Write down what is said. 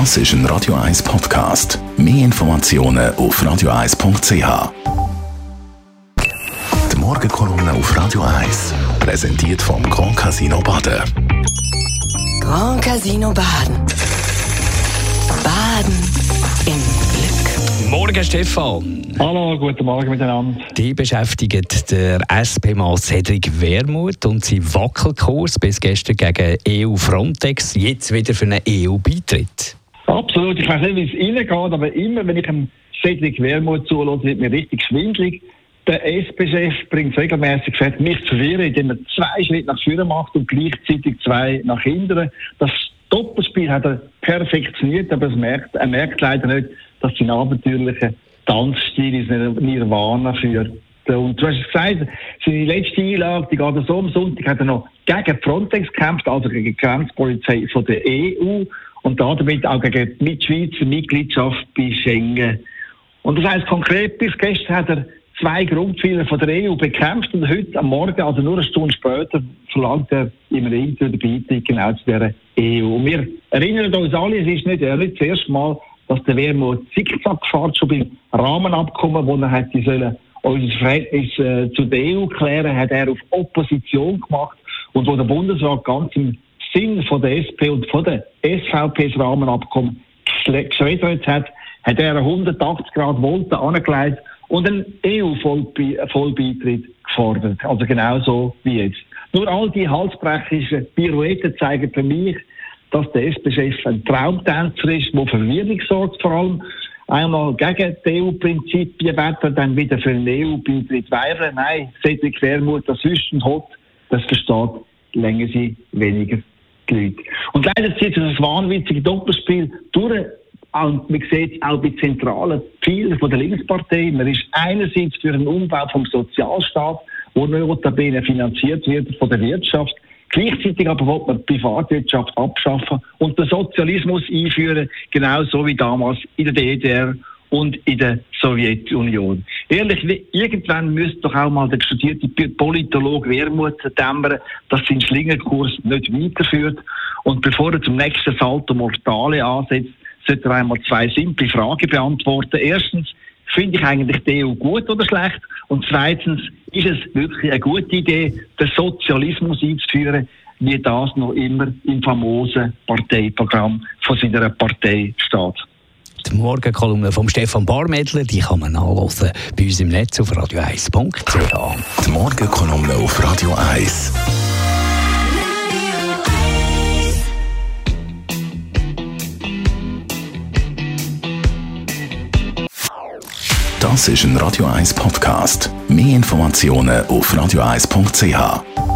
Das ist ein Radio 1 Podcast. Mehr Informationen auf radio1.ch. Die Morgenkolumne auf Radio 1 präsentiert vom Grand Casino Baden. Grand Casino Baden. Baden im Glück. Morgen, Stefan. Hallo, guten Morgen miteinander. Die beschäftigt der SP-Mann Cedric Wermuth und sein Wackelkurs bis gestern gegen EU Frontex, jetzt wieder für einen EU-Beitritt. Absolut, ich weiß nicht, wie es Ihnen geht, aber immer, wenn ich einem Cedric Wermuth zuhöre, wird mir richtig schwindlig. Der SP-Chef bringt regelmäßig gesagt, mich zu verwirren, indem er zwei Schritte nach vorne macht und gleichzeitig zwei nach hinten. Das Doppelspiel hat er perfektioniert, aber er merkt, er merkt leider nicht, dass sein abenteuerlicher Tanzstil ins Nirvana führt. Und du hast gesagt, seine letzte Einlage, die geht so am Sonntag, hat er noch gegen Frontex gekämpft, also gegen die Grenzpolizei von der EU und damit auch gegen die Schweizer Mitgliedschaft bei Schengen. Und das heißt konkret, bis gestern hat er zwei Grundpfeiler von der EU bekämpft und heute am Morgen, also nur eine Stunde später, verlangt er im Interview den Beitritt genau zu dieser EU. Und wir erinnern uns alle, es ist nicht, nicht das erste Mal, dass der Wermut zickzack fährt, schon beim Rahmenabkommen, wo er hätte sollen, unser Verhältnis äh, zu der EU klären, hat er auf Opposition gemacht und wo der Bundesrat ganz im Sinn von der SP und von der SVP das Rahmenabkommen geschreddert hat, hat er 180 Grad Volte angelegt und einen EU-Vollbeitritt gefordert. Also genauso wie jetzt. Nur all die halsbrechischen Pirouetten zeigen für mich, dass der SP-Chef ein Traumtänzer ist, der Verwirrung sorgt, vor allem einmal gegen die EU-Prinzipien wettert, dann wieder für einen EU-Beitritt wehren. Nein, Cedric Wermuth, das Wüsten hat, das versteht länger sie weniger die Leute. Und leider zieht sich das wahnwitzige Doppelspiel durch. Und man sieht auch bei zentralen Zielen der Linkspartei. Man ist einerseits für einen Umbau vom Sozialstaat, der notabene finanziert wird von der Wirtschaft. Gleichzeitig aber will man die Privatwirtschaft abschaffen und den Sozialismus einführen, genauso wie damals in der DDR und in der Sowjetunion. Ehrlich, irgendwann müsste doch auch mal der studierte Politologe Wermut dämmern, dass sein Schlingerkurs nicht weiterführt. Und bevor er zum nächsten Salto Mortale ansetzt, sollte er einmal zwei simple Fragen beantworten. Erstens, finde ich eigentlich die EU gut oder schlecht? Und zweitens, ist es wirklich eine gute Idee, den Sozialismus einzuführen, wie das noch immer im famosen Parteiprogramm von seiner Partei steht? Die Morgenkolumne von Stefan Barmedler, die kann man nachlesen bei uns im Netz auf radio1.ch. Die Morgenkolumne auf Radio 1. Das ist ein Radio 1 Podcast. Mehr Informationen auf radio1.ch.